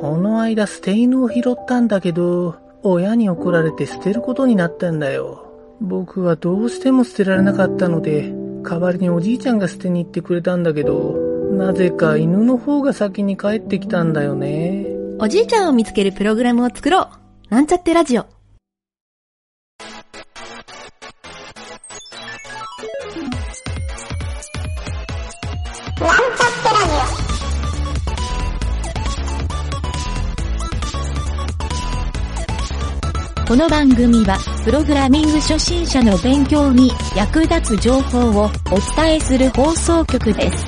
この間捨て犬を拾ったんだけど、親に怒られて捨てることになったんだよ。僕はどうしても捨てられなかったので、代わりにおじいちゃんが捨てに行ってくれたんだけど、なぜか犬の方が先に帰ってきたんだよね。おじいちゃんを見つけるプログラムを作ろう。なんちゃってラジオ。この番組は、プログラミング初心者の勉強に役立つ情報をお伝えする放送局です。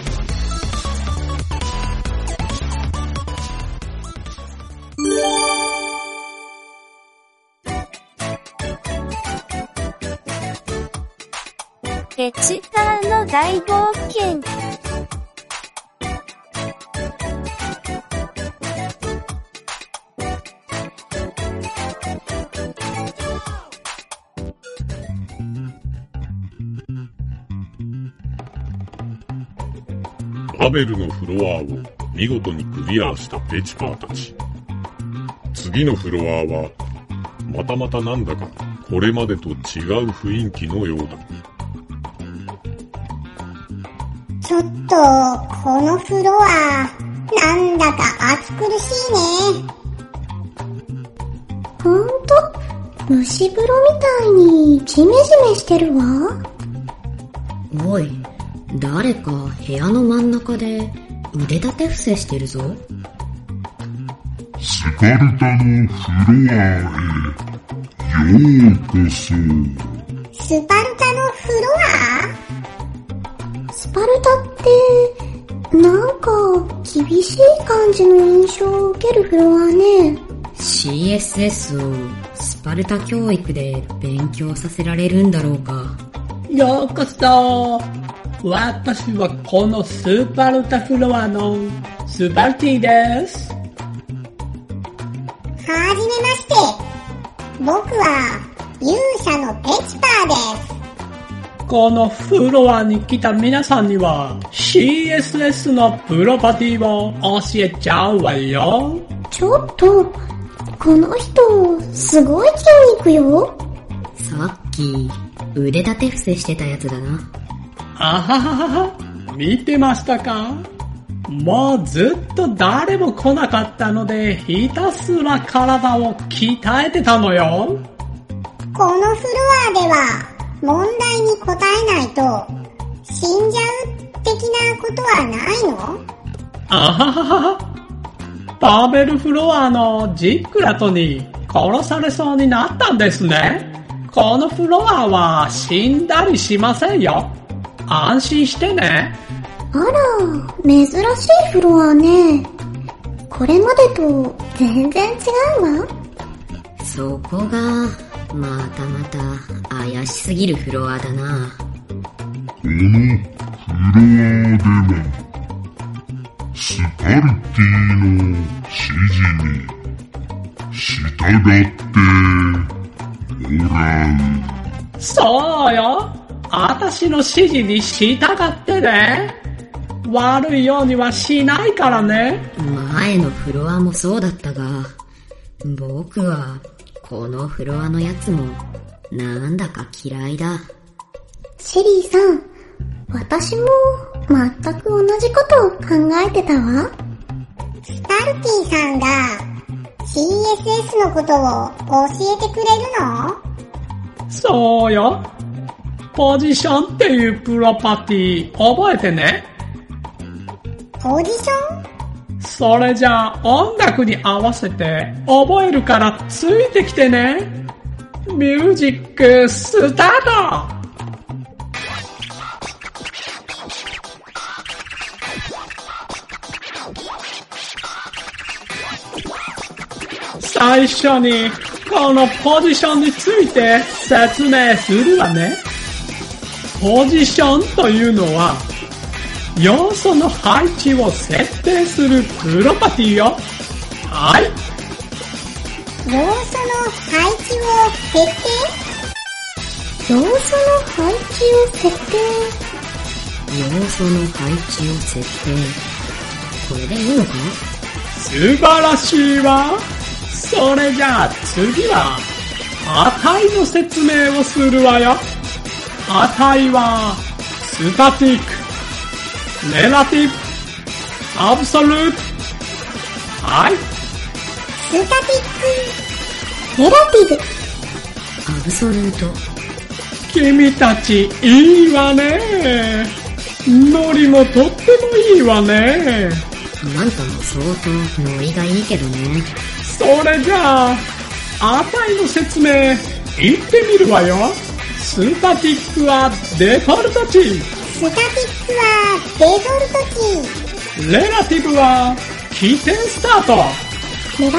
レチターの大冒険。ラベルのフロアを見事にクリアしたペチパーたち。次のフロアは、またまたなんだかこれまでと違う雰囲気のようだ。ちょっと、このフロア、なんだか暑苦しいね。ほんと、蒸し風呂みたいにジメジメしてるわ。おい、誰か部屋の真ん中で腕立て伏せしてるぞ。スパルタのフロアへ、ようこそ。スパルタのフロアスパルタって、なんか厳しい感じの印象を受けるフロアね。CSS をスパルタ教育で勉強させられるんだろうか。ようこそ私はこのスパルタフロアのスパルティです。はじめまして。僕は勇者のペチパーです。このフロアに来た皆さんには CSS のプロパティを教えちゃうわよ。ちょっと、この人、すごい筋肉よ。さっき、腕立て伏せしてたやつだな。あはははは、見てましたか？もうずっと誰も来なかったので、ひたすら体を鍛えてたのよ。このフロアでは、問題に答えないと、死んじゃう的なことはないの？あはははは。パーベルフロアのジックラトに殺されそうになったんですね。このフロアは死んだりしませんよ。安心してね。あら、珍しいフロアね。これまでと全然違うわ。そこが、またまた怪しすぎるフロアだな。このフロアでは、スパルティの指示に従ってもらう。そうよ。私の指示に従ってね。悪いようにはしないからね。前のフロアもそうだったが、僕は、このフロアのやつも、なんだか嫌いだ。シェリーさん、私も全く同じことを考えてたわ。スパルティさんが CSS のことを教えてくれるの？そうよ。ポジションっていうプロパティ覚えてね？ポジション？それじゃあ音楽に合わせて覚えるからついてきてね。ミュージックスタート最初にこのポジションについて説明するわね。ポジションというのは要素の配置を設定するプロパティよ。はい。要素の配置を設定要素の配置を設定要素の配置を設定。これでいいのか素晴らしいわ。それじゃあ次は、値の説明をするわよ。値は、スタティック、レラティブ、アブソルート。はい。スタティック、ネラティブ、アブソルート。君たちいいわね。ノリもとってもいいわね。あんたも相当ノリがいいけどね。それじゃあ、値の説明、言ってみるわよ。スタティックはデフォルト値。スタティックはデフォルト値、レラティブは起点スタート。ネラティブは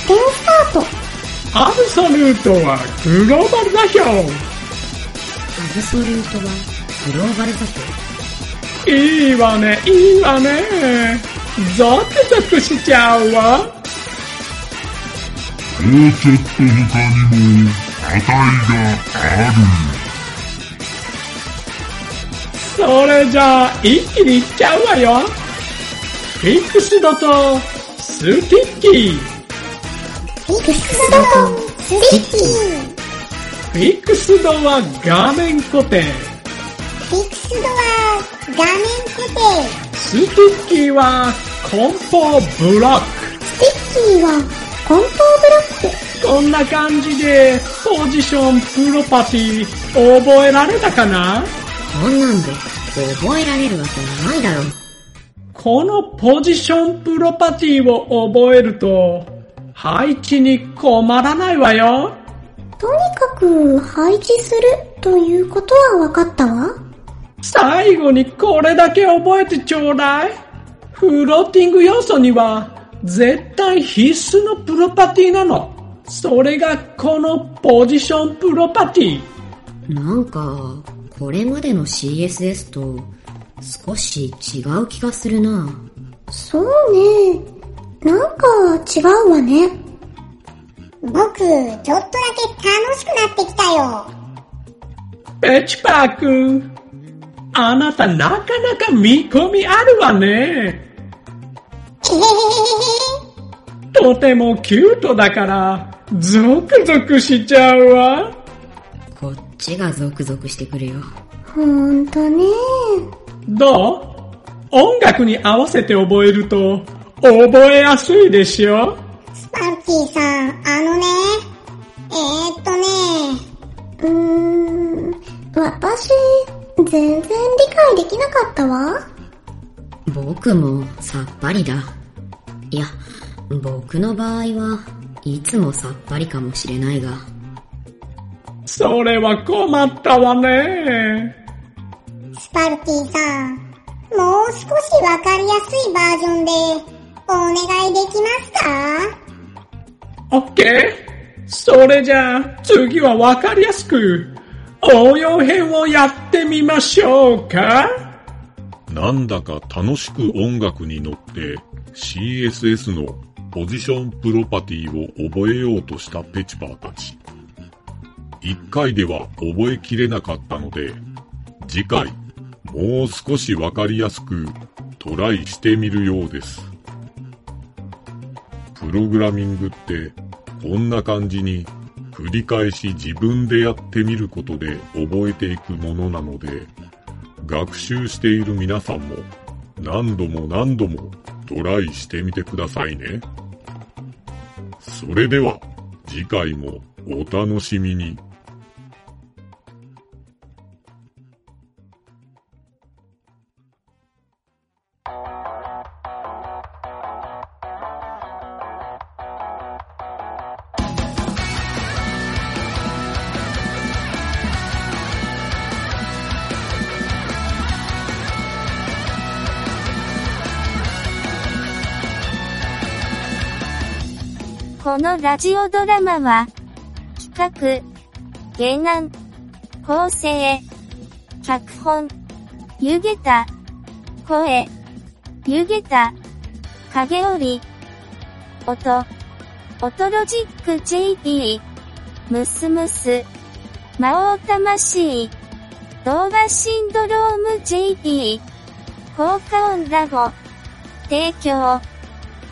起点スタート、アブソルートはグローバル座標。アブソルートはグローバル座標。いいわね、いいわね。ゾクゾクしちゃうわ。もうちょっと他にも。それじゃあ、一気にいっちゃうわよ。 fixed と sticky。 fixed と sticky、fixed は画面固定。 fixed は画面固定、 sticky は梱包ブロック。 sticky は梱包ブロック、こんな感じで、ポジションプロパティ、覚えられたかな？こんなんで覚えられるわけないだろ。このポジションプロパティを覚えると、配置に困らないわよ。とにかく配置するということは分かったわ。最後にこれだけ覚えてちょうだい。フローティング要素には絶対必須のプロパティなの。それがこのポジションプロパティ。なんか、これまでの CSS と少し違う気がするな。そうね。なんか違うわね。僕、ちょっとだけ楽しくなってきたよ。ペチパー君。あなたなかなか見込みあるわね。へへへへへ。とてもキュートだから、ゾクゾクしちゃうわ。こっちがゾクゾクしてくるよ。ほんとね。どう？音楽に合わせて覚えると、覚えやすいでしょ？スパルキーさん、あのね。えー、っとね。うーん、私、全然理解できなかったわ。僕もさっぱりだ。いや、僕の場合はいつもさっぱりかもしれないが。それは困ったわね。スパルキーさん、もう少しわかりやすいバージョンで、お願いできますか？オッケーそれじゃあ、次はわかりやすく、応用編をやってみましょうかなんだか楽しく音楽に乗って CSS のポジションプロパティを覚えようとしたペチパーたち。一回では覚えきれなかったので、次回もう少しわかりやすくトライしてみるようです。プログラミングってこんな感じに繰り返し自分でやってみることで覚えていくものなので、学習している皆さんも何度も何度もトライしてみてくださいね。それでは次回もお楽しみに。このラジオドラマは、企画、原案、構成、脚本、湯げた、声、湯げた、影織、音、オトロジック JP、ムスムス、魔王魂、動画シンドローム JP、効果音ラボ、提供、